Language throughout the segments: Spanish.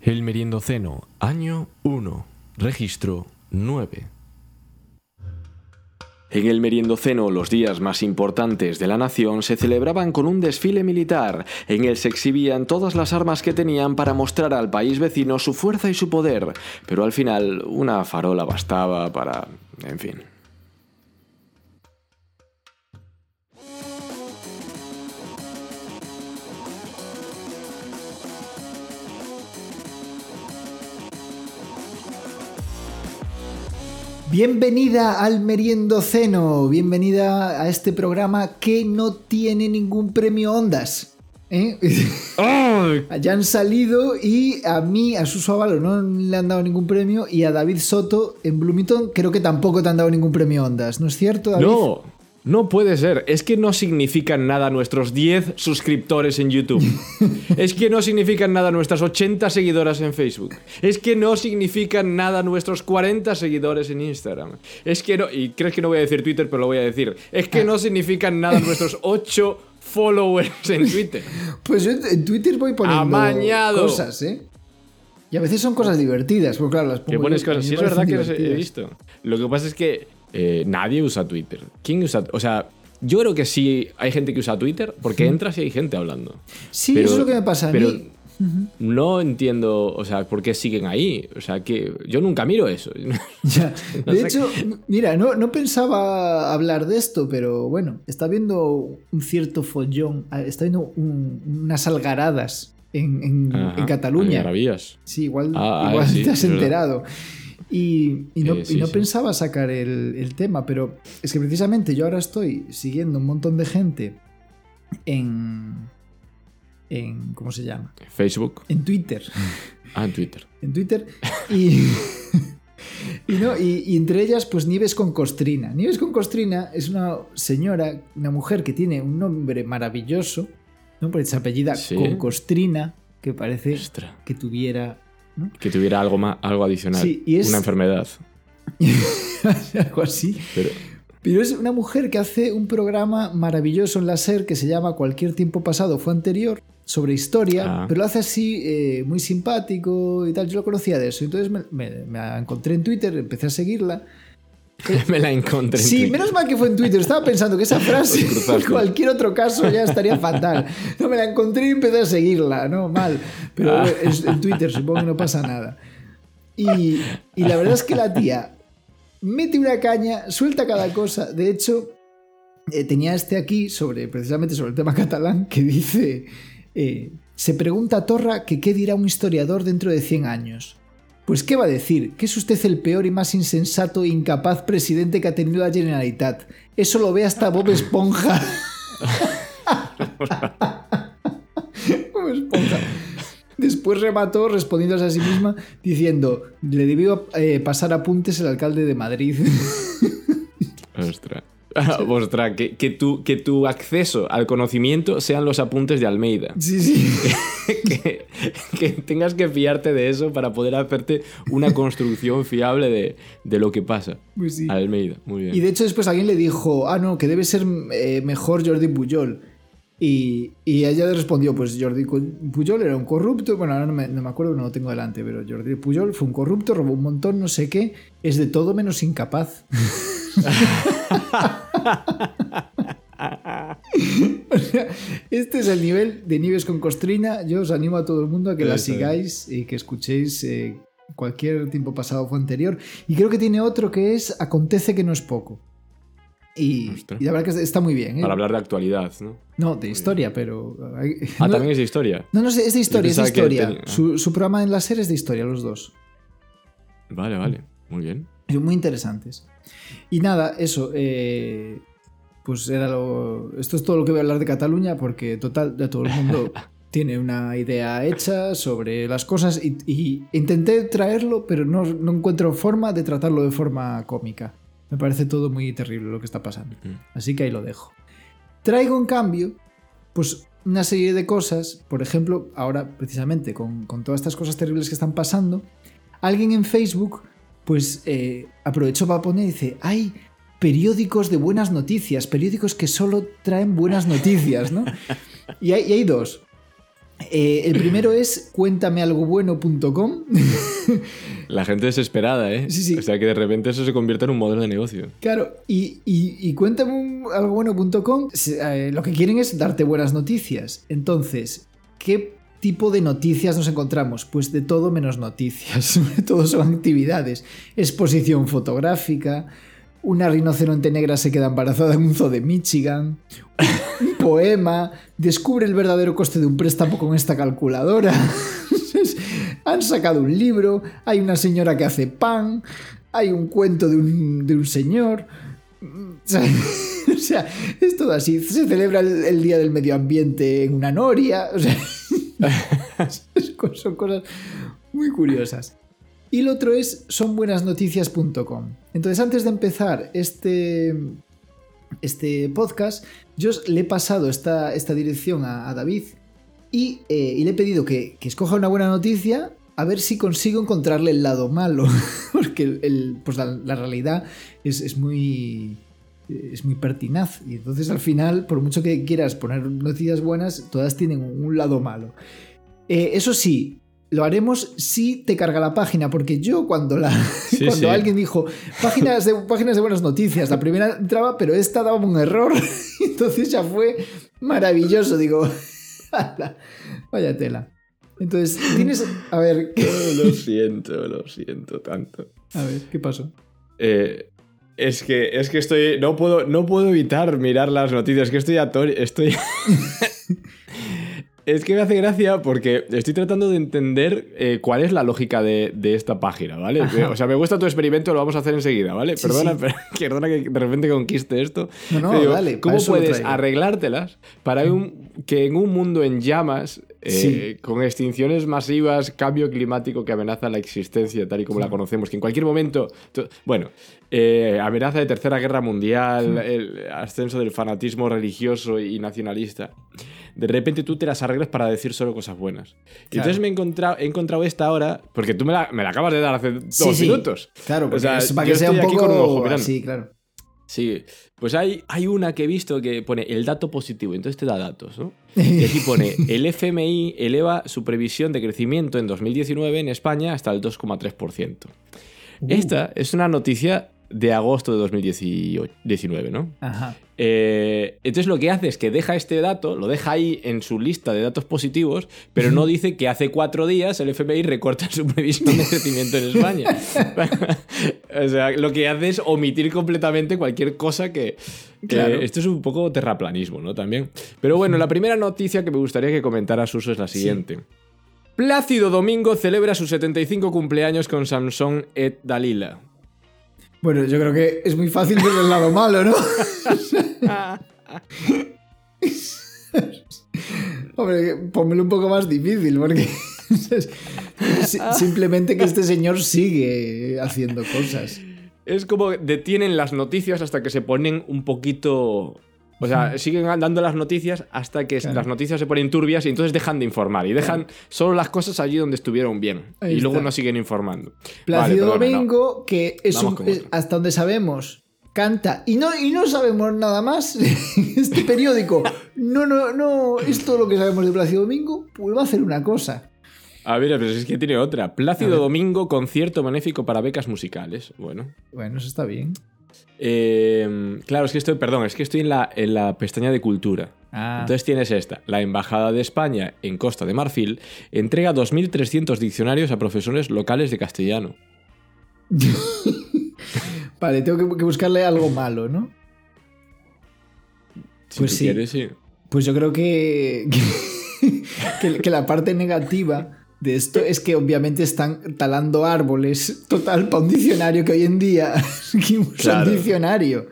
El Meriendoceno, año 1, registro 9. En el Meriendoceno, los días más importantes de la nación se celebraban con un desfile militar. En él se exhibían todas las armas que tenían para mostrar al país vecino su fuerza y su poder, pero al final una farola bastaba para... en fin. Bienvenida al Meriendoceno, bienvenida a este programa que no tiene ningún premio Ondas. ¿eh? ya han salido y a mí, a Suso Avalo, no le han dado ningún premio y a David Soto en Bloomington creo que tampoco te han dado ningún premio Ondas, ¿no es cierto, David? No, no puede ser. Es que no significan nada nuestros 10 suscriptores en YouTube. es que no significan nada nuestras 80 seguidoras en Facebook. Es que no significan nada nuestros 40 seguidores en Instagram. Es que no. Y crees que no voy a decir Twitter, pero lo voy a decir. Es que no significan nada nuestros 8 followers en Twitter. Pues yo en Twitter voy poniendo Amañado. cosas, ¿eh? Y a veces son cosas divertidas, porque claro, las pongo Que pones yo, cosas. Sí, es verdad que los he divertidas. visto. Lo que pasa es que eh, nadie usa Twitter. ¿Quién usa.? O sea. Yo creo que sí hay gente que usa Twitter porque entras y hay gente hablando. Sí, Pero- eso es lo que me pasa a pero mí. No entiendo, o sea, por qué siguen ahí. O sea, que yo nunca miro eso. Ya. No De hecho, mira, no, no pensaba hablar de esto, pero bueno, está viendo un cierto follón, ah, está viendo un- unas algaradas en, en- Ajá, en Cataluña. Sí, igual, Ah, ah, igual sí, te has es verdad. Y, y no, Eh, y sí, no sí. pensaba sacar el, el tema, pero es que precisamente yo ahora estoy siguiendo un montón de gente en. en ¿Cómo se llama? Facebook. En Twitter. Ah, en Twitter. en Twitter y, y, no, y, entre ellas pues Nieves con Costrina. Nieves con Costrina es una señora, una mujer que tiene un nombre maravilloso, ¿no? porque se apellida Sí. con Costrina, que parece que tuviera ¿no? Que tuviera algo más, algo adicional. Sí, y es- Una enfermedad. algo así. Pero, Pero es una mujer que hace un programa maravilloso en la SER que se llama Cualquier tiempo pasado fue anterior, sobre historia, Ah. pero lo hace así eh, muy simpático y tal. Yo lo conocía de eso. Entonces me, me- encontré en Twitter, empecé a seguirla. me la encontré. en Sí, Twitter. menos mal que fue en Twitter. Estaba pensando que esa frase, en cualquier otro caso, ya estaría fatal. No me la encontré y empecé a seguirla, ¿no? Mal. Pero Ah. es- en Twitter supongo que no pasa nada. Y, y la verdad es que la tía mete una caña, suelta cada cosa. De hecho, eh, tenía este aquí sobre precisamente sobre el tema catalán que dice eh, se pregunta a Torra que qué dirá un historiador dentro de 100 años. Pues qué va a decir, que es usted el peor y más insensato e incapaz presidente que ha tenido la Generalitat. Eso lo ve hasta Bob Esponja. Bob Esponja. Después remató respondiéndose a sí misma diciendo, le debió eh, pasar apuntes el alcalde de Madrid. Ostras. Ostras, que, que, tu, que tu acceso al conocimiento sean los apuntes de Almeida. sí, sí. que, que tengas que fiarte de eso para poder hacerte una construcción fiable de, de lo que pasa. Pues sí. Almeida, muy bien. Y de hecho después alguien le dijo, ah, no, que debe ser eh, mejor Jordi Pujol. Y, y ella le respondió, pues Jordi Pujol era un corrupto, bueno, ahora no me, no me acuerdo, no lo tengo delante, pero Jordi Pujol fue un corrupto, robó un montón, no sé qué, es de todo menos incapaz. O sea, este es el nivel de Nieves con Costrina. Yo os animo a todo el mundo a que la Eso es. sigáis y que escuchéis eh, cualquier tiempo pasado fue anterior. Y creo que tiene otro que es Acontece que no es poco. Y, y la verdad que está muy bien. ¿eh? Para hablar de actualidad, ¿no? No, de historia, pero. Ah, no, también es de historia. no, no es de historia, es de historia. su programa en la serie es de historia, los dos. Vale, vale. Muy bien. Son muy interesantes. Y nada, eso. eh, pues era lo. Esto es todo lo que voy a hablar de Cataluña, porque total, ya todo el mundo tiene una idea hecha sobre las cosas. Y, y intenté traerlo, pero no, no encuentro forma de tratarlo de forma cómica. Me parece todo muy terrible lo que está pasando. Así que ahí lo dejo. Traigo en cambio, pues una serie de cosas, por ejemplo, ahora precisamente con, con todas estas cosas terribles que están pasando, alguien en Facebook pues eh, aprovechó para poner y dice, hay periódicos de buenas noticias, periódicos que solo traen buenas noticias, ¿no? Y hay, y hay dos. Eh, el primero es cuéntamealgobueno.com. La gente desesperada, ¿eh? Sí, sí. O sea que de repente eso se convierte en un modelo de negocio. Claro, y, y, y cuéntamealgobueno.com eh, lo que quieren es darte buenas noticias. Entonces, ¿qué tipo de noticias nos encontramos? Pues de todo menos noticias. todo son actividades. Exposición fotográfica, una rinoceronte negra se queda embarazada en un zoo de Michigan, un poema, descubre el verdadero coste de un préstamo con esta calculadora. Han sacado un libro, hay una señora que hace pan, hay un cuento de un, de un señor. O sea, es todo así. Se celebra el, el, Día del Medio Ambiente en una noria. O sea, son cosas muy curiosas. Y el otro es sonbuenasnoticias.com. Entonces, antes de empezar este, este podcast, yo le he pasado esta, esta dirección a, David y, eh, y, le he pedido que, que, escoja una buena noticia a ver si consigo encontrarle el lado malo. Porque el, pues la, la, realidad es, es, muy. Es muy pertinaz. Y entonces al final, por mucho que quieras poner noticias buenas, todas tienen un lado malo. Eh, eso sí, lo haremos si te carga la página, porque yo cuando la sí, cuando sí. alguien dijo páginas de, páginas de buenas noticias, la primera entraba, pero esta daba un error. Entonces ya fue maravilloso, digo, vaya tela. Entonces, tienes. A ver. Lo siento, lo siento tanto. A ver, ¿qué pasó? Eh, es que, es que estoy. No puedo, no puedo evitar mirar las noticias. Que estoy ator Estoy. Es que me hace gracia porque estoy tratando de entender eh, cuál es la lógica de, de esta página, ¿vale? Ajá. O sea, me gusta tu experimento, lo vamos a hacer enseguida, ¿vale? Sí, perdona, sí. Pero, perdona que de repente conquiste esto. No, no, digo, dale. ¿Cómo puedes arreglártelas para un, que en un mundo en llamas, eh, sí. con extinciones masivas, cambio climático que amenaza la existencia tal y como la conocemos, que en cualquier momento... Bueno, eh, amenaza de tercera guerra mundial, el ascenso del fanatismo religioso y nacionalista de repente tú te las arreglas para decir solo cosas buenas. Claro. Y entonces me he encontrado, he encontrado esta ahora, porque tú me la, me la, acabas de dar hace dos minutos. Claro, o sea, es para que sea un poco... Un ojo claro. Sí, pues hay, hay una que he visto que pone el dato positivo, entonces te da datos, ¿no? Y aquí pone, el FMI eleva su previsión de crecimiento en 2019 en España hasta el 2,3%. Uh. Esta es una noticia de agosto de 2019, ¿no? Ajá. Eh, entonces lo que hace es que deja este dato, lo deja ahí en su lista de datos positivos, pero no dice que hace cuatro días el FMI recorta su previsión de crecimiento en España. o sea, lo que hace es omitir completamente cualquier cosa que... Claro. Esto es un poco terraplanismo, ¿no? También. Pero bueno, la primera noticia que me gustaría que comentara Suso es la siguiente. Sí. Plácido Domingo celebra sus 75 cumpleaños con Samsung et Dalila. Bueno, yo creo que es muy fácil ver el lado malo, ¿no? Hombre, pónmelo un poco más difícil, porque simplemente que este señor sigue haciendo cosas. Es como detienen las noticias hasta que se ponen un poquito o sea, siguen dando las noticias hasta que claro. las noticias se ponen turbias y entonces dejan de informar y dejan claro. solo las cosas allí donde estuvieron bien. Ahí y está. luego no siguen informando. Plácido vale, Domingo, no. que es, un, es, hasta donde sabemos, canta y no, y no sabemos nada más. este periódico, no, no, no, es todo lo que sabemos de Plácido Domingo, pues va a hacer una cosa. A ver, pero es que tiene otra. Plácido Domingo, concierto benéfico para becas musicales. Bueno. Bueno, eso está bien. Eh, claro, es que estoy, perdón, es que estoy en la, en la pestaña de cultura. Ah. Entonces tienes esta. La Embajada de España en Costa de Marfil entrega 2.300 diccionarios a profesores locales de castellano. vale, tengo que buscarle algo malo, ¿no? Si pues sí. Quieres, sí. Pues yo creo que, que, que la parte negativa de esto es que obviamente están talando árboles total para un diccionario que hoy en día claro. un diccionario.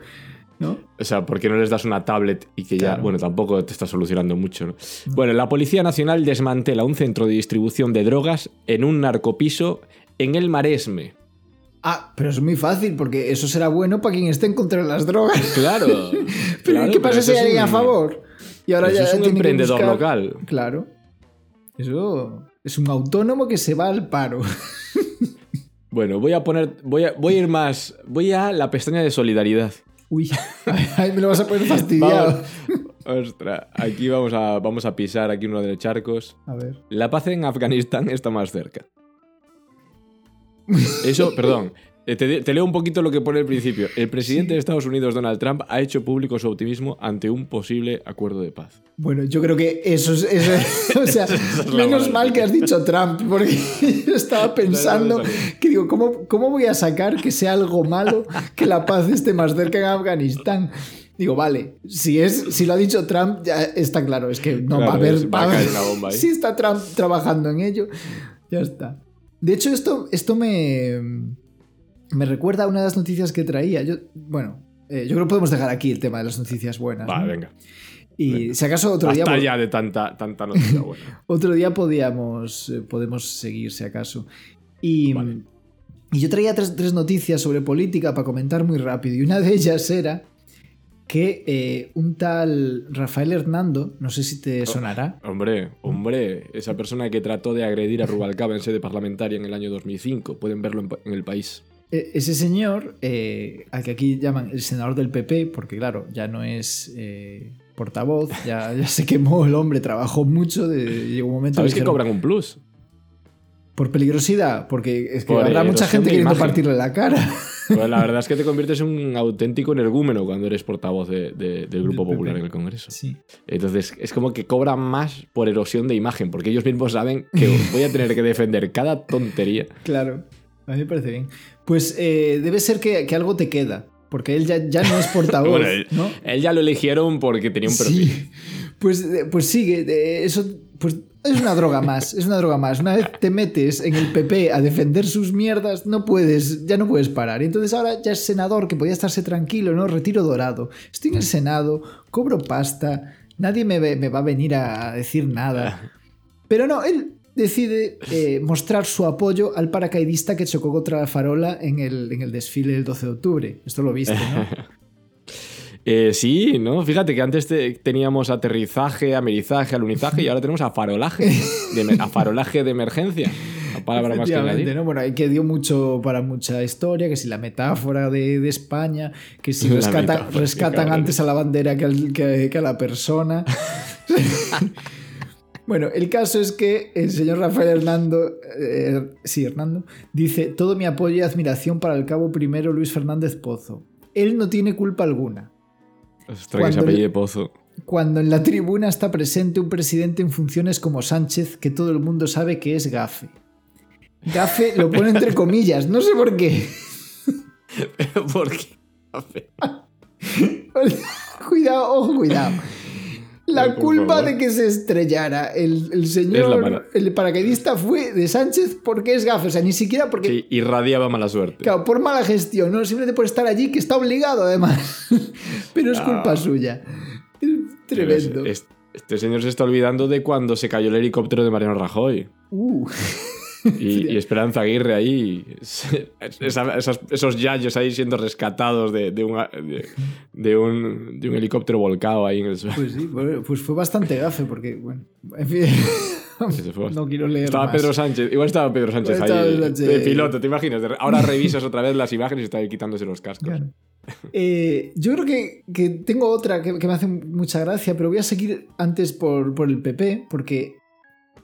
¿No? O sea, ¿por qué no les das una tablet y que claro. ya, bueno, tampoco te está solucionando mucho, ¿no? no? Bueno, la Policía Nacional desmantela un centro de distribución de drogas en un narcopiso en el Maresme. Ah, pero es muy fácil, porque eso será bueno para quien esté en contra de las drogas. Claro. pero claro, ¿qué pasa si hay alguien un... a favor? Y ahora ya es un emprendedor buscar... local. Claro. Eso es un autónomo que se va al paro. Bueno, voy a poner. Voy a, voy a ir más. Voy a la pestaña de solidaridad. Uy, ahí me lo vas a poner fastidiado. Vamos, Ostras, aquí vamos a, vamos a pisar aquí uno de los charcos. A ver. La paz en Afganistán está más cerca. Eso, perdón. eh, Te, te leo un poquito lo que pone al principio. El presidente de Estados Unidos, Donald Trump, ha hecho público su optimismo ante un posible acuerdo de paz. Bueno, yo creo que eso es. eso o sea, es menos mal que has dicho Trump, porque yo estaba pensando que digo, ¿cómo, ¿cómo voy a sacar que sea algo malo que la paz esté más cerca en Afganistán? Digo, vale, si, es, si lo ha dicho Trump, ya está claro, es que no va a haber. va a caer una bomba. Si está Trump trabajando en ello, ya está. De hecho, esto, esto me, me recuerda a una de las noticias que traía. Yo, bueno, eh, yo creo que podemos dejar aquí el tema de las noticias buenas. Va, ¿no? venga. Y si acaso otro día. Hasta ya de tanta, tanta noticia buena. Otro día podíamos, eh, podemos seguir, si acaso. Y, Vale. y yo traía tres, tres noticias sobre política para comentar muy rápido. Y una de ellas era que eh, un tal Rafael Hernando, no sé si Oh. te sonará, Hombre, hombre, esa persona que trató de agredir a Rubalcaba en sede parlamentaria en el año 2005. Pueden verlo en, el país. E- ese señor, eh, al que aquí llaman el senador del PP, porque claro, ya no es eh, portavoz, ya, ya se quemó el hombre, trabajó mucho, de, llegó un momento ¿Sabes que cobran un plus? por peligrosidad, porque es que Por habrá mucha gente queriendo imagen. partirle la cara. Pues la verdad es que te conviertes en un auténtico energúmeno cuando eres portavoz de- de- del Grupo. Popular en el Congreso. Sí. Entonces es como que cobran más por erosión de imagen, porque ellos mismos saben que voy a tener que defender cada tontería. Claro, a mí me parece bien. Pues eh, debe ser que, que algo te queda, porque él ya, ya no es portavoz, Bueno, él, ¿no? él ya lo eligieron porque tenía un perfil. Sí. Pues, eh, pues eh, eso pues es una droga más, es una droga más. Una vez te metes en el PP a defender sus mierdas, no puedes, ya no puedes parar. Y entonces ahora ya es senador, que podía estarse tranquilo, ¿no? Retiro dorado. Estoy en el Senado, cobro pasta, nadie me, me va a venir a decir nada. Pero no, él decide eh, mostrar su apoyo al paracaidista que chocó contra la farola en el, en el desfile del 12 de octubre. Esto lo viste, ¿no? Eh, sí, ¿no? Fíjate que antes te- teníamos aterrizaje, amerizaje, alunizaje y ahora tenemos afarolaje. De, afarolaje de emergencia. La palabra más que. ¿no? Bueno, ahí que dio mucho para mucha historia, que si la metáfora de, de España, que si rescata- rescatan antes a la bandera que, al- que- que a la persona. bueno, el caso es que el señor Rafael Hernando, eh, sí, Hernando, dice, todo mi apoyo y admiración para el cabo primero Luis Fernández Pozo. Él no tiene culpa alguna. Ostras, que se Cuando- apellide Pozo. Cuando en la tribuna está presente un presidente en funciones como Sánchez, que todo el mundo sabe que es gafe. Gafe lo pone entre comillas, no sé por qué. ¿Por qué? cuidado, ojo, cuidado. La culpa de que se estrellara el, el Es la señor, el paracaidista fue de Sánchez porque es gafe. O sea, ni siquiera porque, Sí, irradiaba mala suerte. claro, por mala gestión, no simplemente por estar allí, que está obligado además. Pero es culpa Ah. suya. Es tremendo. Es- Este señor se está olvidando de cuando se cayó el helicóptero de Mariano Rajoy. Uh. Y, y Esperanza Aguirre ahí. esa- esas- esos yayos ahí siendo rescatados de, de un, de, de un, de un helicóptero volcado ahí en el suelo. Pues sí, pues fue bastante gafe, porque, bueno, en fin, no quiero leer Estaba más. Pedro Sánchez, igual estaba Pedro Sánchez ahí de piloto, ¿te imaginas? Ahora revisas otra vez las imágenes y está ahí quitándose los cascos. Claro. Eh, yo creo que, que tengo otra que, que me hace mucha gracia, pero voy a seguir antes por, por el PP, porque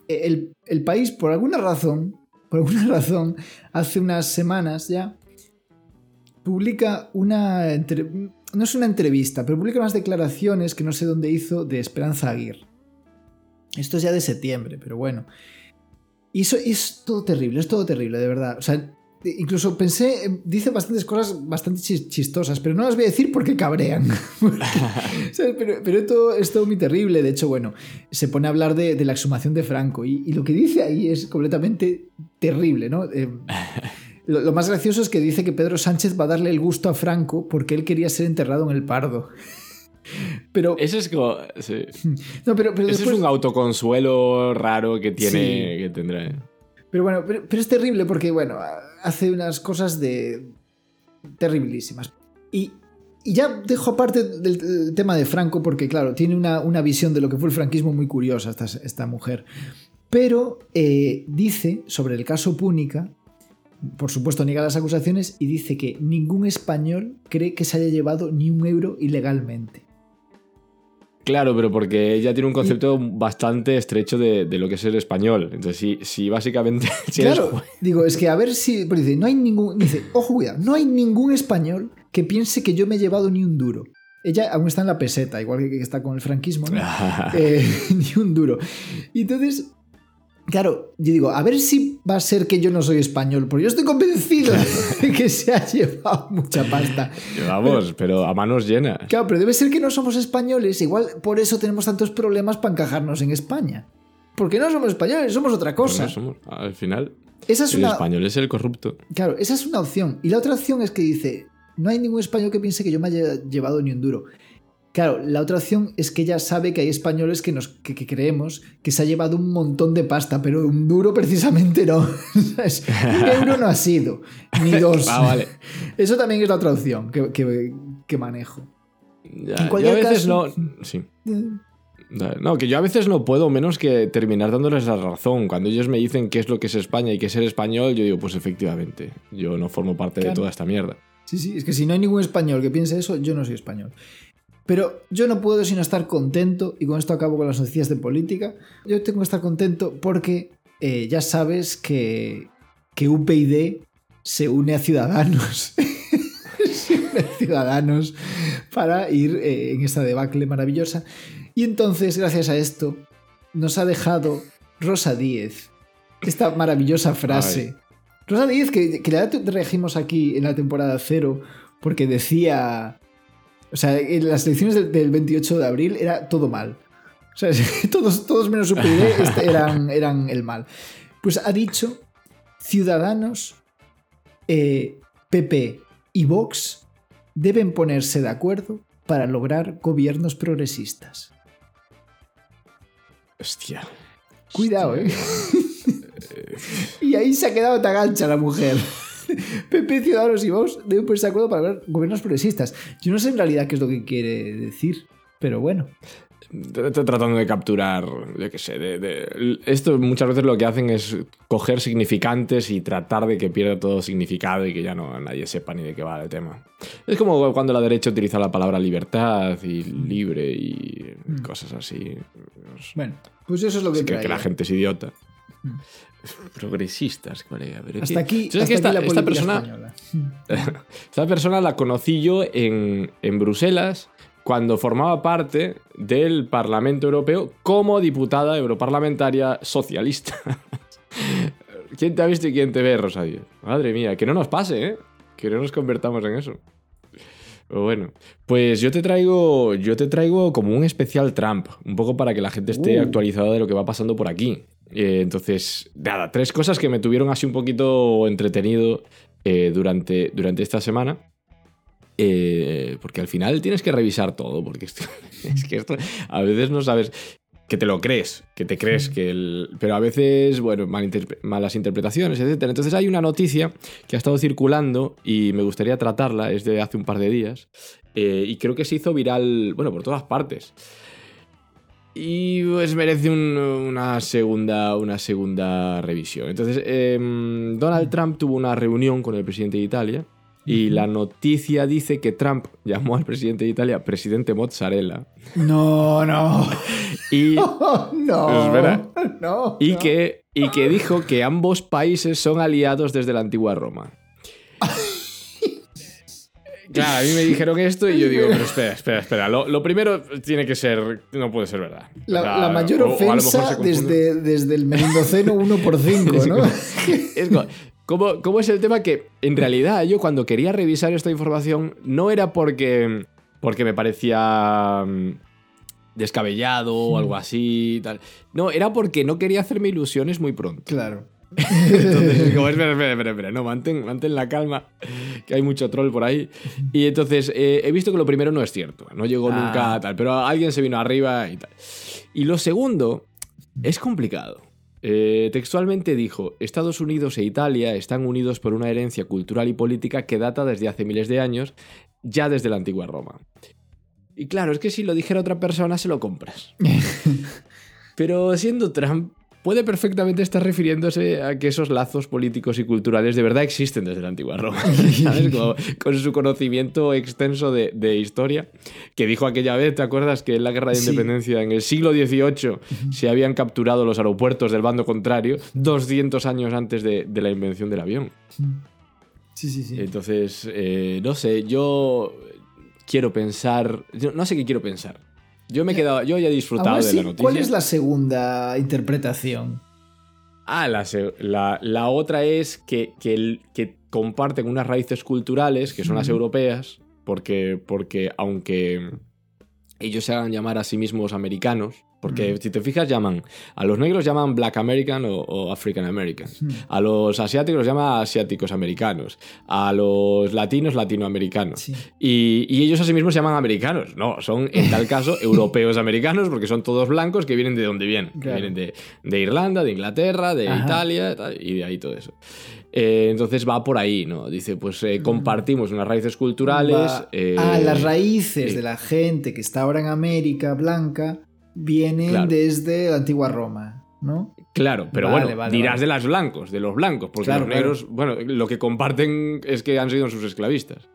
el, el país, por alguna razón, por alguna razón, hace unas semanas ya, publica una... no es una entrevista, pero publica unas declaraciones que no sé dónde hizo de Esperanza Aguirre. Esto es ya de septiembre, pero bueno. Y eso es todo terrible, es todo terrible, de verdad. O sea, incluso pensé, eh, dice bastantes cosas bastante chis- chistosas, pero no las voy a decir porque cabrean. Pero, pero esto es todo muy terrible. De hecho, bueno, se pone a hablar de, de la exhumación de Franco y, y lo que dice ahí es completamente terrible, ¿no? Eh, lo, lo más gracioso es que dice que Pedro Sánchez va a darle el gusto a Franco porque él quería ser enterrado en el Pardo. Pero, Eso es como. sí. no, pero, pero Eso después- es un autoconsuelo raro que tiene. Sí. que tendrá. ¿eh? Pero bueno, pero, pero es terrible porque, bueno, hace unas cosas de terribilísimas. Y, ya dejo aparte del, del tema de Franco porque, claro, tiene una, una visión de lo que fue el franquismo muy curiosa esta, esta mujer. Pero eh, dice sobre el caso Púnica, por supuesto niega las acusaciones y dice que ningún español cree que se haya llevado ni un euro ilegalmente. Claro, pero porque ella tiene un concepto bastante estrecho de, de lo que es el español. Entonces, si, si básicamente. Si claro, digo, es que a ver si. Pero dice, no hay ningún. Dice, ojo, cuidado, no hay ningún español que piense que yo me he llevado ni un duro. Ella aún está en la peseta, igual que que está con el franquismo, ¿no? Eh, ni un duro. Y entonces, claro, yo digo, a ver si va a ser que yo no soy español, porque yo estoy convencido de que se ha llevado mucha pasta. Vamos, pero a manos llenas. Claro, pero debe ser que no somos españoles, igual por eso tenemos tantos problemas para encajarnos en España. Porque no somos españoles, somos otra cosa. No somos. Al final, Esa es el una, español es el corrupto. Claro, esa es una opción. Y la otra opción es que dice, no hay ningún español que piense que yo me haya llevado ni un duro. Claro, la otra opción es que ella sabe que hay españoles que, nos, que, que creemos que se ha llevado un montón de pasta, pero un duro precisamente no. Un euro no ha sido, ni dos. Ah, vale. Eso también es la otra opción que, que- que manejo. Ya, En yo a veces caso- no. Sí. No, que yo a veces no puedo menos que terminar dándoles la razón. Cuando ellos me dicen qué es lo que es España y qué es ser español, yo digo, pues efectivamente, yo no formo parte de toda esta mierda. Sí, sí, es que si no hay ningún español que piense eso, yo no soy español. Pero yo no puedo sino estar contento, y con esto acabo con las noticias de política, yo tengo que estar contento porque eh, ya sabes que, que UPyD se une a Ciudadanos. se une a Ciudadanos para ir eh, en esta debacle maravillosa. Y entonces, gracias a esto, nos ha dejado Rosa Díez esta maravillosa frase. Rosa Díez, que, que la trajimos aquí en la temporada cero, porque decía. O sea, en las elecciones del, del 28 de abril era todo mal. O sea, todos, todos menos UPyD este, eran, eran el mal. Pues ha dicho: Ciudadanos, eh, PP y Vox deben ponerse de acuerdo para lograr gobiernos progresistas. Hostia. Cuidado, ¿eh? y ahí se ha quedado tan ancha la mujer. PP, Ciudadanos y Vox deben ponerse de acuerdo para lograr gobiernos progresistas. Yo no sé en realidad qué es lo que quiere decir, pero bueno. Estoy tratando de capturar, yo qué sé, de, de- esto muchas veces lo que hacen es coger significantes y tratar de que pierda todo significado y que ya no nadie sepa ni de qué va el tema. Es como cuando la derecha utiliza la palabra libertad y libre y cosas así. Bueno, pues eso es lo que Es que, la gente es idiota. Mm. Progresistas, colega. pero Hasta aquí, ¿sabes hasta que esta, aquí la esta política persona, esta persona la conocí yo en, en Bruselas cuando formaba parte del Parlamento Europeo como diputada europarlamentaria socialista. ¿Quién te ha visto y quién te ve, Rosario? Madre mía, que no nos pase, ¿eh? Que no nos convertamos en eso. Pero bueno, pues yo te traigo, yo te traigo como un especial Trump, un poco para que la gente esté Uh. actualizada de lo que va pasando por aquí. Eh, entonces, nada, tres cosas que me tuvieron así un poquito entretenido eh, durante, durante esta semana. Eh, porque al final tienes que revisar todo, porque esto- es que esto a veces no sabes que te lo crees, que te crees que el... Pero a veces, bueno, malinterpre- malas interpretaciones, etc. Entonces hay una noticia que ha estado circulando y me gustaría tratarla, es de hace un par de días, eh, y creo que se hizo viral, bueno, por todas partes. Y pues merece un- una, segunda, una segunda revisión. Entonces, em, Donald Trump tuvo una reunión con el presidente de Italia y la noticia dice que Trump llamó al presidente de Italia presidente mozzarella No, no. y, no. No. y, no. que, y que dijo que ambos países son aliados desde la antigua Roma. Claro, a mí me dijeron esto y yo digo, pero espera, espera, espera. Lo, lo primero tiene que ser, no puede ser verdad. La, O sea, la mayor o- ofensa desde, desde el menindoceno 1 por 5, ¿no? Es co- ¿Cómo, cómo es el tema que en realidad yo cuando quería revisar esta información no era porque, porque me parecía mm, descabellado o algo así. Tal. No, era porque no quería hacerme ilusiones muy pronto. Claro. Entonces, es como, espera, espera, espera, espera, no, mantén, mantén la calma, que hay mucho troll por ahí. Y entonces, eh, he visto que lo primero no es cierto, no llegó Ah. nunca tal, pero alguien se vino arriba y tal. Y lo segundo es complicado. Eh, textualmente dijo, Estados Unidos e Italia están unidos por una herencia cultural y política que data desde hace miles de años, ya desde la antigua Roma. Y claro, es que si lo dijera otra persona se lo compras. Pero siendo Trump, puede perfectamente estar refiriéndose a que esos lazos políticos y culturales de verdad existen desde la antigua Roma, ¿sabes? Como, con su conocimiento extenso de, de, historia, que dijo aquella vez, ¿te acuerdas? Que en la guerra de Sí. independencia, en el siglo XVIII, se habían capturado los aeropuertos del bando contrario 200 años antes de, de la invención del avión. Sí, sí, sí. Entonces, eh, no sé, yo quiero pensar, no sé qué quiero pensar. Yo me he quedado, yo ya he disfrutado de la noticia. ¿Cuál es la segunda interpretación? Ah, la, la- la otra es que, que, comparten unas raíces culturales, que son las europeas, porque, porque aunque ellos se hagan llamar a sí mismos americanos, porque si te fijas llaman, a los negros llaman Black American o, o African American, a los asiáticos los llaman asiáticos americanos, a los latinos latinoamericanos. Sí. Y, y ellos a sí mismos se llaman americanos. No, son en tal caso europeos americanos porque son todos blancos que vienen de donde vienen. Que Claro. vienen de, de Irlanda, de Inglaterra, de Ajá. Italia tal, y de ahí todo eso. Eh, entonces va por ahí, ¿no? Dice, pues eh, compartimos unas raíces culturales. Eh, ah, las raíces de la gente que está ahora en América blanca vienen Claro. desde la antigua Roma, ¿no? Claro, pero Vale, bueno, vale, dirás vale. de los blancos, de los blancos, porque Claro, los negros, bueno, lo que comparten es que han sido sus esclavistas.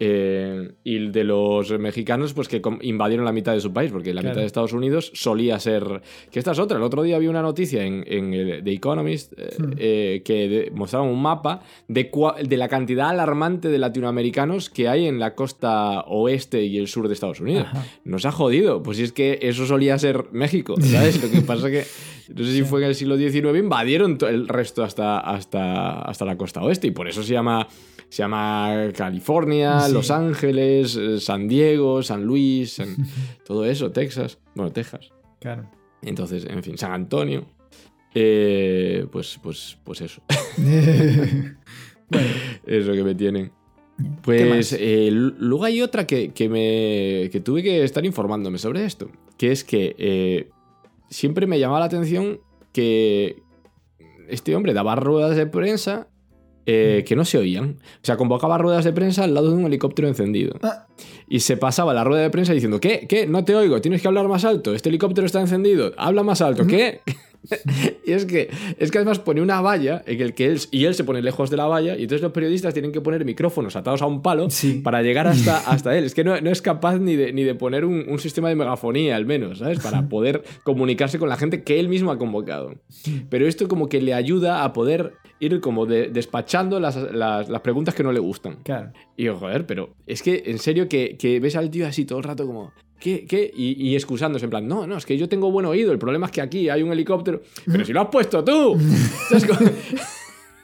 Eh, y de los mexicanos, pues que invadieron la mitad de su país, porque la Claro. mitad de Estados Unidos solía ser. Que esta es otra. El otro día vi una noticia en, en el- The Economist eh, Hmm. eh, que de- mostraban un mapa de, de la cantidad alarmante de latinoamericanos que hay en la costa oeste y el sur de Estados Unidos. Ajá. Nos ha jodido. Pues si es que eso solía ser México, ¿sabes? Lo que pasa que, no sé si fue en el siglo XIX, invadieron el resto hasta, hasta, hasta la costa oeste y por eso se llama, se llama California, Sí. Los Ángeles, eh, San Diego, San Luis, San- todo eso, Texas, bueno, Texas. Claro. Entonces, en fin, San Antonio. Eh, pues, pues, pues eso, bueno, es lo que me tienen. ¿qué Pues eh, luego hay otra que, que me, que tuve que estar informándome sobre esto, que es que eh, siempre me llamaba la atención que este hombre daba ruedas de prensa eh, que no se oían. O sea, convocaba ruedas de prensa al lado de un helicóptero encendido. Ah. Y se pasaba la rueda de prensa diciendo, ¿qué? ¿Qué? No te oigo, tienes que hablar más alto, este helicóptero está encendido, habla más alto, ¿qué? y es que, es que además pone una valla en el que él, y él se pone lejos de la valla y entonces los periodistas tienen que poner micrófonos atados a un palo Sí. para llegar hasta, hasta él. Es que no, no es capaz ni de, ni de poner un, un sistema de megafonía al menos, ¿sabes? Para poder comunicarse con la gente que él mismo ha convocado. Pero esto como que le ayuda a poder ir como de- despachando las, las, las preguntas que no le gustan. claro. Y yo, joder, pero es que en serio que, que ves al tío así todo el rato como, ¿qué? ¿Qué? Y, y excusándose en plan, no, no, es que yo tengo buen oído, el problema es que aquí hay un helicóptero, pero si lo has puesto tú.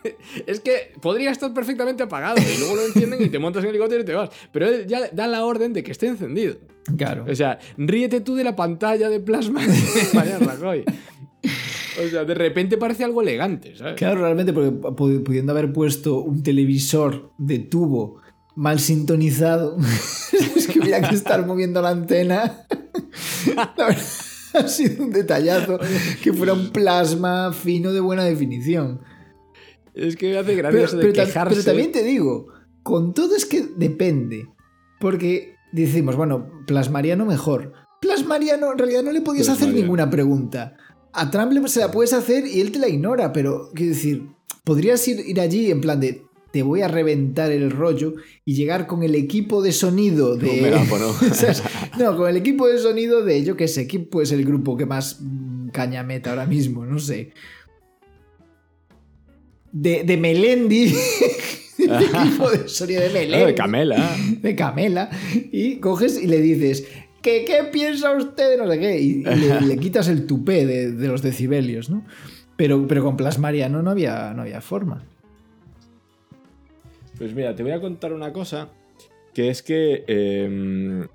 Es que podría estar perfectamente apagado y luego lo encienden y te montas en el helicóptero y te vas. Pero él ya da la orden de que esté encendido. Claro. O sea, ríete tú de la pantalla de plasma de Mariano Rajoy. O sea, de repente parece algo elegante, ¿sabes? Claro, realmente, porque pu- pudiendo haber puesto un televisor de tubo mal sintonizado, es que hubiera que estar moviendo la antena. La verdad, ha sido un detallazo que fuera un plasma fino de buena definición. Es que me hace gracia Pero, de pero quejarse. pero también te digo, con todo es que depende. Porque decimos, bueno, plasmariano mejor. Plasmariano, en realidad no le podías hacer ninguna pregunta. A Trump se la puedes hacer y él te la ignora, pero quiero decir, podrías ir, ir allí en plan de te voy a reventar el rollo y llegar con el equipo de sonido de. Un megáfono. No, con el equipo de sonido de, yo qué sé, ¿quién puede ser el grupo que más mm, caña meta ahora mismo? No sé. De, de Melendi. el equipo de sonido de Melendi. De Camela. de Camela. Y coges y le dices. ¿Qué, qué piensa usted no sé qué? Y, le, le quitas el tupé de, de los decibelios, ¿no? Pero, pero con Plasmariano no había, no había forma. Pues mira, te voy a contar una cosa, que es que eh,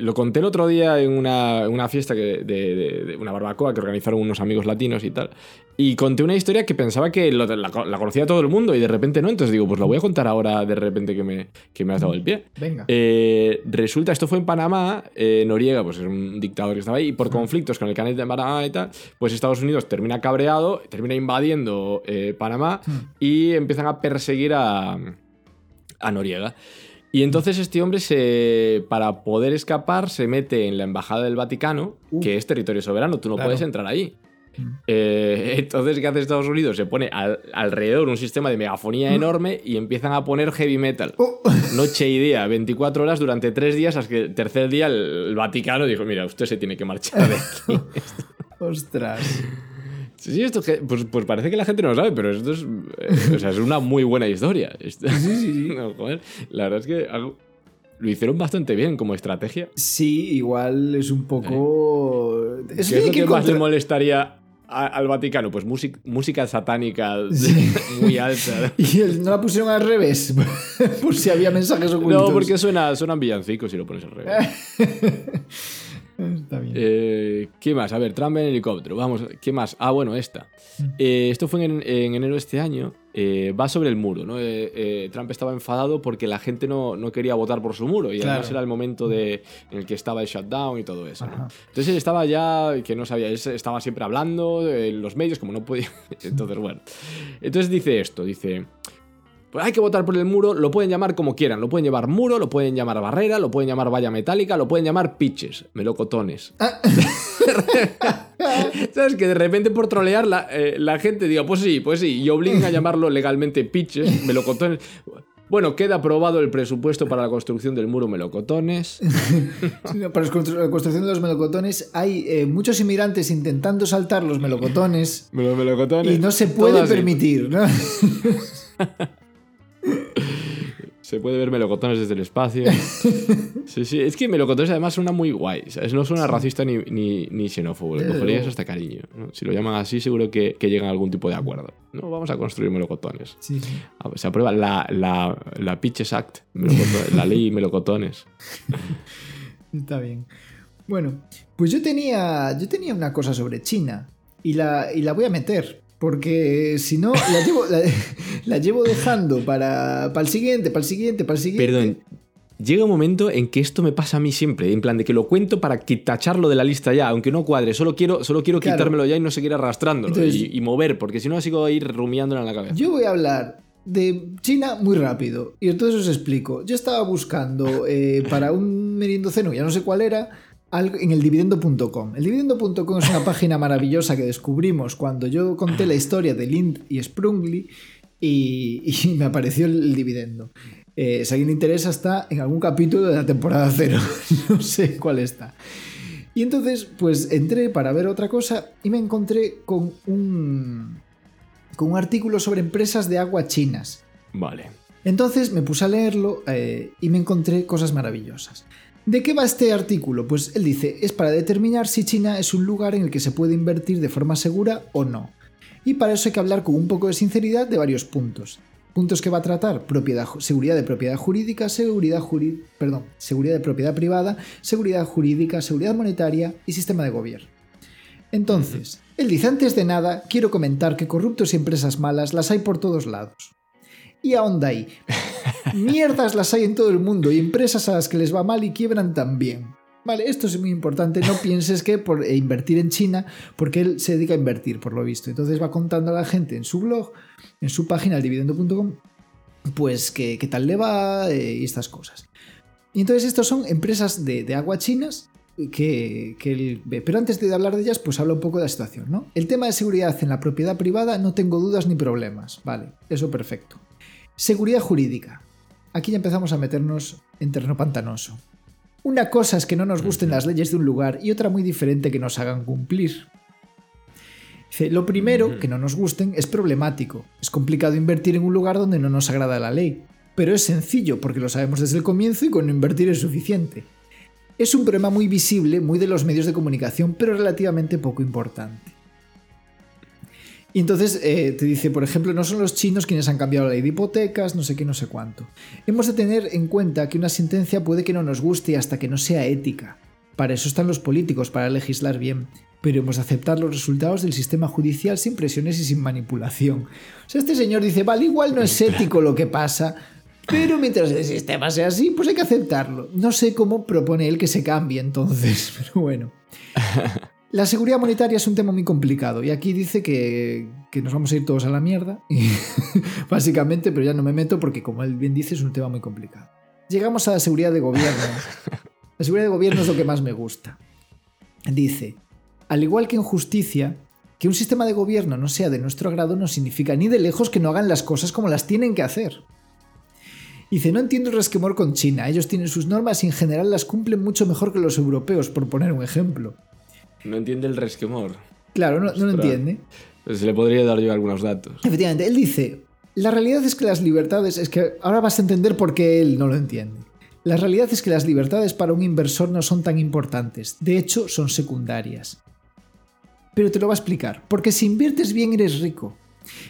lo conté el otro día en una, una fiesta que- de, de- de una barbacoa que organizaron unos amigos latinos y tal, y conté una historia que pensaba que lo- la, la conocía todo el mundo y de repente no, entonces digo, pues la voy a contar ahora de repente que me, que me has dado el pie. Venga. Eh, resulta, esto fue en Panamá, eh, Noriega, pues era un dictador que estaba ahí, y por conflictos con el canal de Panamá y tal, pues Estados Unidos termina cabreado, termina invadiendo eh, Panamá y empiezan a perseguir a, a Noriega. Y entonces este hombre, se, para poder escapar, se mete en la Embajada del Vaticano, Uh. que es territorio soberano, tú no Claro. puedes entrar ahí. Eh, entonces, ¿qué hace Estados Unidos? Se pone al- alrededor un sistema de megafonía enorme y empiezan a poner heavy metal. Oh. Noche y día, 24 horas durante tres días, hasta que el tercer día el, el Vaticano dijo, mira, usted se tiene que marchar de aquí. Ostras. Sí, sí, esto pues, pues parece que la gente no lo sabe, pero esto es, eh, o sea, es una muy buena historia. Esto- No, joder, la verdad es que algo- lo hicieron bastante bien como estrategia. Sí, igual es un poco. ¿Qué Eso es lo que que más le molestaría a- al Vaticano? Pues música, música satánica muy alta. Y el- no la pusieron al revés, por si había mensajes ocultos. No, porque suena, suenan villancicos si lo pones al revés. Está bien. Eh, ¿Qué más? A ver, Trump en helicóptero. Vamos, ¿qué más? Ah, bueno, esta. Mm. Eh, esto fue en, en enero de este año. Eh, va sobre el muro, ¿no? Trump estaba enfadado porque la gente no, no quería votar por su muro y Claro. además era el momento de, en el que estaba el shutdown y todo eso. Entonces él estaba ya, que no sabía, él estaba siempre hablando en los medios, como no podía. Entonces, bueno. Entonces dice esto: dice. Pues hay que votar por el muro, lo pueden llamar como quieran, lo pueden llamar muro, lo pueden llamar barrera, lo pueden llamar valla metálica, lo pueden llamar pitches, melocotones. ¿Sabes? Que de repente por trolear la, eh, la gente diga, pues sí, pues sí, y obliguen a llamarlo legalmente pitches, melocotones. Bueno, queda aprobado el presupuesto para la construcción del muro melocotones. Sí, no, Para la constru- la construcción de los melocotones hay eh, muchos inmigrantes intentando saltar los melocotones Melo- melocotones. y no se puede así. permitir, ¿no? Se puede ver melocotones desde el espacio. Sí, sí. Es que melocotones además suena muy guay. ¿sabes? No suena racista ni, ni, ni xenófobo. Le cogerías hasta cariño. ¿no? Si lo llaman así, seguro que, que llegan a algún tipo de acuerdo. No, vamos a construir melocotones. Sí, sí. Ver, Se aprueba la, la, la Pitches Act, la ley melocotones. Está bien. Bueno, pues yo tenía, yo tenía una cosa sobre China y la, y la voy a meter. Porque si no, la llevo, la, la llevo dejando para, para el siguiente, para el siguiente, para el siguiente. Perdón. Llega un momento en que esto me pasa a mí siempre, en plan de que lo cuento para tacharlo de la lista ya, aunque no cuadre, solo quiero, solo quiero Claro. quitármelo ya y no seguir arrastrándolo Entonces- y, y mover, porque si no sigo a ir rumiándolo en la cabeza. Yo voy a hablar de China muy rápido. Y entonces os explico. Yo estaba buscando eh, para un meriendoceno, ya no sé cuál era, algo en el dividendo.com. El dividendo.com es una página maravillosa que descubrimos cuando yo conté la historia de Lind y Sprungly y, y me apareció el dividendo. Eh, si a alguien le interesa, está en algún capítulo de la temporada cero. no sé cuál está. Y entonces, pues entré para ver otra cosa y me encontré con un, con un artículo sobre empresas de agua chinas. Vale. Entonces me puse a leerlo eh, y me encontré cosas maravillosas. ¿De qué va este artículo? Pues él dice, es para determinar si China es un lugar en el que se puede invertir de forma segura o no. Y para eso hay que hablar con un poco de sinceridad de varios puntos. Puntos que va a tratar seguridad de propiedad jurídica, seguridad, perdón, seguridad de propiedad privada, seguridad jurídica, seguridad monetaria y sistema de gobierno. Entonces, él dice, antes de nada, quiero comentar que corruptos y empresas malas las hay por todos lados. Y ahonda ahí. Mierdas las hay en todo el mundo y empresas a las que les va mal y quiebran también. Vale, esto es muy importante. No pienses que por invertir en China, porque él se dedica a invertir, por lo visto. Entonces va contando a la gente en su blog, en su página, el dividendo.com, pues qué tal le va eh, y estas cosas. Y entonces estos son empresas de, de agua chinas que, que él ve. Pero antes de hablar de ellas, pues habla un poco de la situación, ¿no? El tema de seguridad en la propiedad privada no tengo dudas ni problemas. Vale, eso perfecto. Seguridad jurídica. Aquí ya empezamos a meternos en terreno pantanoso. Una cosa es que no nos gusten las leyes de un lugar y otra muy diferente que nos hagan cumplir. Dice, lo primero, que no nos gusten, es problemático. Es complicado invertir en un lugar donde no nos agrada la ley. Pero es sencillo porque lo sabemos desde el comienzo y con no invertir es suficiente. Es un problema muy visible, muy de los medios de comunicación, pero relativamente poco importante. Y entonces eh, te dice, por ejemplo, no son los chinos quienes han cambiado la ley de hipotecas, no sé qué, no sé cuánto. Hemos de tener en cuenta que una sentencia puede que no nos guste hasta que no sea ética. Para eso están los políticos, para legislar bien. Pero hemos de aceptar los resultados del sistema judicial sin presiones y sin manipulación. O sea, este señor dice, vale, igual no es ético lo que pasa, pero mientras el sistema sea así, pues hay que aceptarlo. No sé cómo propone él que se cambie entonces, pero bueno. La seguridad monetaria es un tema muy complicado y aquí dice que, que nos vamos a ir todos a la mierda, básicamente, pero ya no me meto porque como él bien dice es un tema muy complicado. Llegamos a la seguridad de gobierno. La seguridad de gobierno es lo que más me gusta. Dice, al igual que en justicia, Que un sistema de gobierno no sea de nuestro agrado no significa ni de lejos que no hagan las cosas como las tienen que hacer. Dice, no entiendo el resquemor con China, ellos tienen sus normas y en general las cumplen mucho mejor que los europeos, por poner un ejemplo. No entiende el resquemor. Claro, no, no lo entiende. Pues le podría dar yo algunos datos. Efectivamente, él dice, la realidad es que las libertades, es que ahora vas a entender por qué él no lo entiende. La realidad es que las libertades para un inversor no son tan importantes, de hecho son secundarias. Pero te lo va a explicar, porque si inviertes bien eres rico.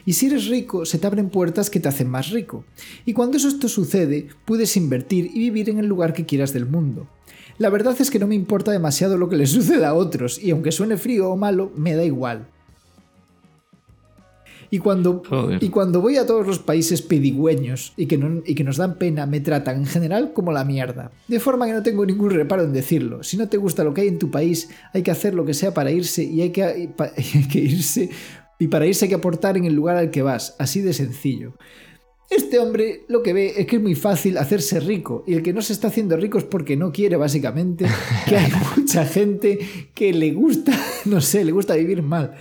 Y si eres rico, se te abren puertas que te hacen más rico. Y cuando eso esto sucede, puedes invertir y vivir en el lugar que quieras del mundo. La verdad es que no me importa demasiado lo que le suceda a otros, y aunque suene frío o malo, me da igual. Y cuando, Joder. y cuando voy a todos los países pedigüeños y que, no- y que nos dan pena, me tratan en general como la mierda. De forma que no tengo ningún reparo en decirlo. Si no te gusta lo que hay en tu país, hay que hacer lo que sea para irse y hay que, y pa- y hay que irse. Y para irse hay que aportar en el lugar al que vas. Así de sencillo. Este hombre lo que ve es que es muy fácil hacerse rico y el que no se está haciendo rico es porque no quiere básicamente que hay mucha gente que le gusta, no sé, le gusta vivir mal.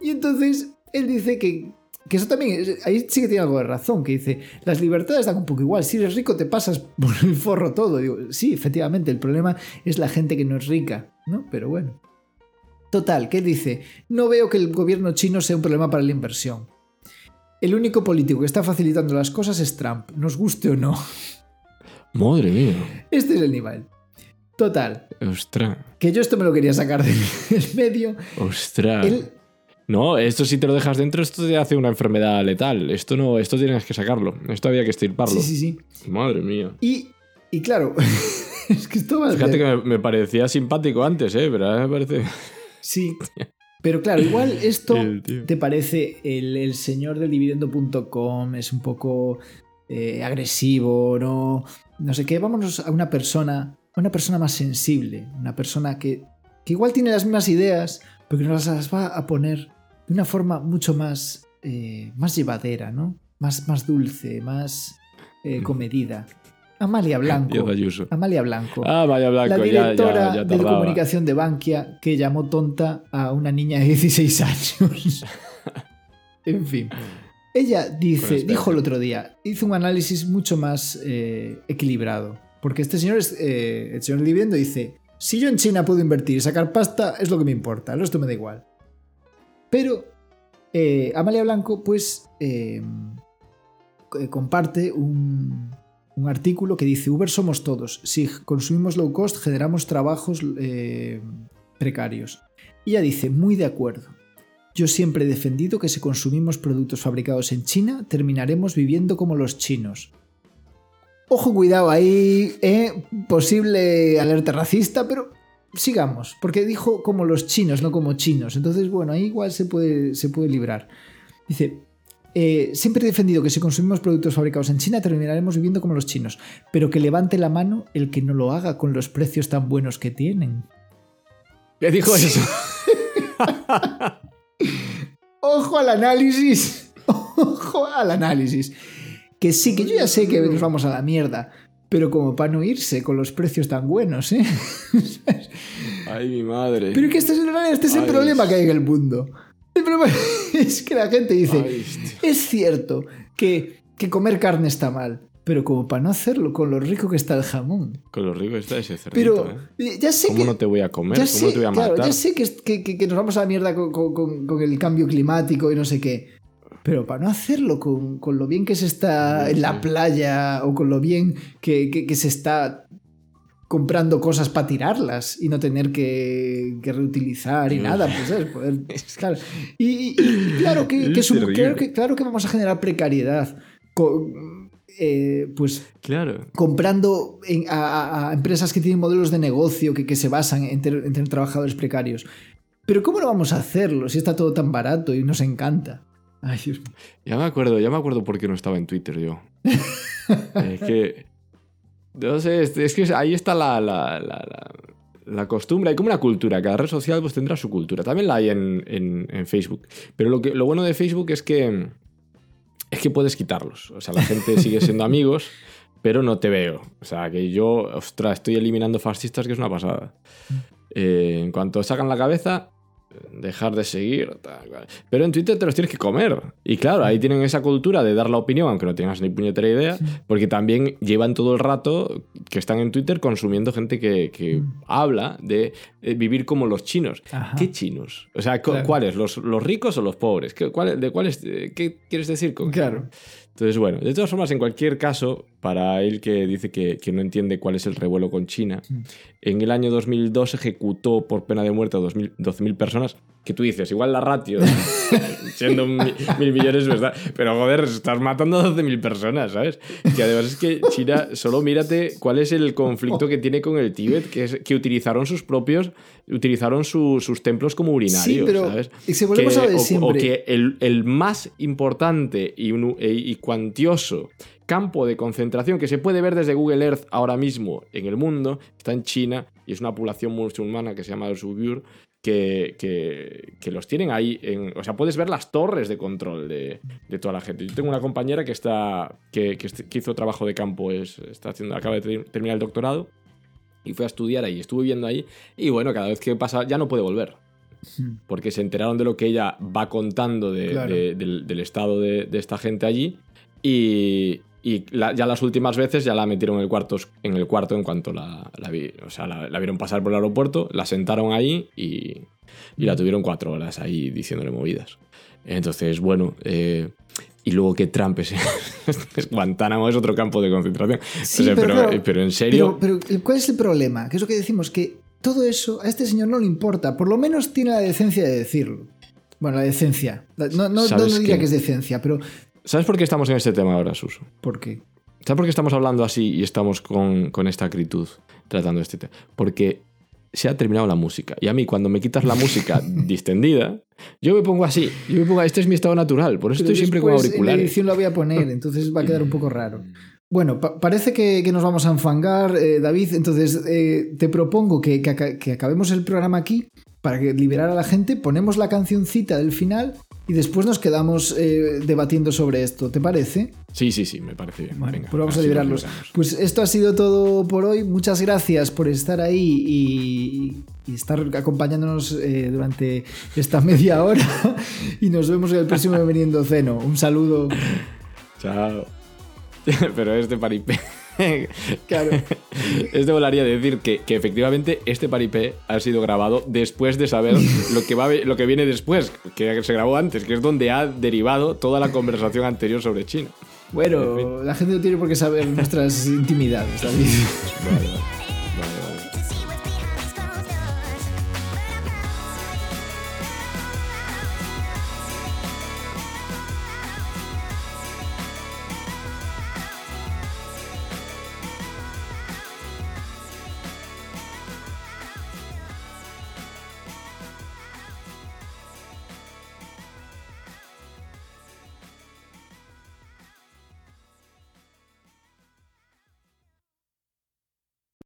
Y entonces él dice que, que eso también, ahí sí que tiene algo de razón, que dice, las libertades dan un poco igual, si eres rico te pasas por el forro todo. Digo, sí, efectivamente, el problema es la gente que no es rica, ¿no? Pero bueno. Total, que él dice, no veo que el gobierno chino sea un problema para la inversión. El único político que está facilitando las cosas es Trump, nos guste o no. Madre mía. Este es el nivel. Total, Ostras. que yo esto me lo quería sacar del, medio. Ostras. No, esto si te lo dejas dentro, esto te hace una enfermedad letal. Esto no, esto tienes que sacarlo. Esto había que estirparlo. sí, sí, sí. Madre mía. Y, y claro, es que esto va a Fíjate ser- que me, me parecía simpático antes, ¿eh? Pero ahora me parece. Sí. Pero claro, igual esto El te parece el, el señor del dividendo.com es un poco eh, agresivo, ¿no? No sé qué. Vámonos a una persona, a una persona más sensible, una persona que, que igual tiene las mismas ideas, pero que nos las va a poner de una forma mucho más, eh, más llevadera, ¿no? Más, más dulce, más eh, comedida. Amalia Blanco. Dios Ayuso. Amalia Blanco Ah, vaya blanco, la directora ya, ya de comunicación de Bankia que llamó tonta a una niña de 16 años. en fin. Ella dice, dijo el otro día, hizo un análisis mucho más eh, equilibrado. Porque este señor, es, eh, el señor dividendo, dice: Si yo en China puedo invertir y sacar pasta, es lo que me importa, el resto me da igual. Pero eh, Amalia Blanco, pues, eh, comparte un, un artículo que dice: Uber somos todos. Si consumimos low cost, generamos trabajos eh, precarios. Y ella dice: Muy de acuerdo. Yo siempre he defendido que si consumimos productos fabricados en China, terminaremos viviendo como los chinos. Ojo, cuidado ahí, eh, posible alerta racista, pero sigamos, porque dijo como los chinos, no como chinos. Entonces, bueno, ahí igual se puede, se puede librar. Dice, eh, siempre he defendido que si consumimos productos fabricados en China terminaremos viviendo como los chinos, pero que levante la mano el que no lo haga con los precios tan buenos que tienen. ¿Qué dijo eso? Ojo al análisis. Ojo al análisis. Que sí, que yo ya sé que nos vamos a la mierda, pero como para no irse con los precios tan buenos, ¿eh? Ay, mi madre. Pero que este es el, este es el Ay, problema que hay en el mundo. El problema es que la gente dice, Ay, es cierto que, que comer carne está mal, pero como para no hacerlo con lo rico que está el jamón. Con lo rico está ese cerdito, Pero ¿eh? eh, ya sé ¿Cómo que... no te voy a comer? ya ¿Cómo sé, te voy a claro, matar? ya sé que, que- que- que nos vamos a la mierda con, con- el cambio climático y no sé qué. Pero para no hacerlo con, con lo bien que se está Sí, en la sí. playa o con lo bien que, que- que se está comprando cosas para tirarlas y no tener que, que reutilizar y nada, pues ¿sabes? Poder- claro. Y, y- y claro, que, que es un- terrible. claro, que, claro que vamos a generar precariedad. con- eh, pues Claro. comprando en- a, empresas que tienen modelos de negocio que, que se basan en tener, en tener trabajadores precarios. Pero ¿cómo lo vamos a hacerlo si está todo tan barato y nos encanta? Ay, Dios mío. Ya me acuerdo, ya me acuerdo por qué no estaba en Twitter yo. es que. No sé, es, que ahí está la, la, la- la- la costumbre. Hay como una cultura. Cada red social pues tendrá su cultura. También la hay en, en- en Facebook. Pero lo, que, lo bueno de Facebook es que. Es que puedes quitarlos. O sea, la gente sigue siendo amigos, pero no te veo. O sea, que yo, ostras, estoy eliminando fascistas, que es una pasada. Eh, en cuanto sacan la cabeza, dejar de seguir. tal. Pero en Twitter te los tienes que comer. Y claro, ahí tienen esa cultura de dar la opinión, aunque no tengas ni puñetera idea, porque también llevan todo el rato que están en Twitter consumiendo gente que, que habla de eh, vivir como los chinos. Ajá. ¿Qué chinos? O sea, Claro. ¿cuáles? ¿Los, ¿Los ricos o los pobres? ¿Qué, cuál- ¿De cuáles? ¿Qué quieres decir con Claro. entonces, bueno, de todas formas, en cualquier caso, para él que dice que, que no entiende cuál es el revuelo con China, en el año 2002 ejecutó por pena de muerte a 2000 12.000 personas, que tú dices, igual la ratio, siendo mi- mil millones, ¿verdad? Pero joder, estás matando a 12.000 personas, ¿sabes? Que además es que China, solo mírate cuál es el conflicto que tiene con el Tíbet, que es que utilizaron sus propios, utilizaron su- sus templos como urinarios, Sí, pero ¿sabes? y si volvemos a lo de o- siempre. o que el, el más importante y, un- y cuantioso campo de concentración que se puede ver desde Google Earth ahora mismo en el mundo está en China y es una población musulmana que se llama los Uyghur que, que, que los tienen ahí. En, o sea, puedes ver las torres de control de, de toda la gente. Yo tengo una compañera que, está, que, que hizo trabajo de campo, es, está haciendo, acaba de ter- terminar el doctorado y fue a estudiar ahí, estuvo viviendo ahí y bueno, cada vez que pasa ya no puede volver porque se enteraron de lo que ella va contando de- Claro. de- del, del estado de, de esta gente allí y, y la- ya las últimas veces ya la metieron en el cuarto, en, el cuarto en cuanto la, la vi- o sea, la, la vieron pasar por el aeropuerto, la sentaron ahí y, y la tuvieron cuatro horas ahí diciéndole movidas. Entonces, bueno, eh, y luego que Trump es, es Guantánamo es otro campo de concentración. Sí, O sea, pero pero, en serio... Pero, pero, ¿cuál es el problema? Que es lo que decimos, que todo eso a este señor no le importa. Por lo menos tiene la decencia de decirlo. Bueno, la decencia. No, no, no, ¿Sabes no diría que es decencia, pero ¿Sabes por qué estamos en este tema ahora, Suso? ¿por qué? ¿Sabes por qué estamos hablando así y estamos con, con esta acritud tratando este tema? Porque se ha terminado la música. Y a mí, cuando me quitas la música distendida, yo me pongo así. Yo me pongo, este es mi estado natural. Por eso Pero estoy siempre con después En la auriculares. edición la voy a poner, entonces va a quedar un poco raro. Bueno, pa- parece que, que nos vamos a enfangar, eh, David. Entonces eh, te propongo que, que que acabemos el programa aquí para que liberar a la gente. Ponemos la cancioncita del final y después nos quedamos eh, debatiendo sobre esto. ¿Te parece? Sí, sí, sí, me parece bien. Bueno, Venga, pues vamos a liberarlos. Pues esto ha sido todo por hoy. Muchas gracias por estar ahí y, y estar acompañándonos eh, durante esta media hora. Y nos vemos en el próximo Veniendo Ceno. Un saludo. Chao. Pero este paripé. Claro. Este volaría decir que, que efectivamente este paripé ha sido grabado después de saber lo que, va, lo que viene después, que se grabó antes, que es donde ha derivado toda la conversación anterior sobre China. En Bueno, la gente no tiene por qué saber nuestras intimidades, David. Vale.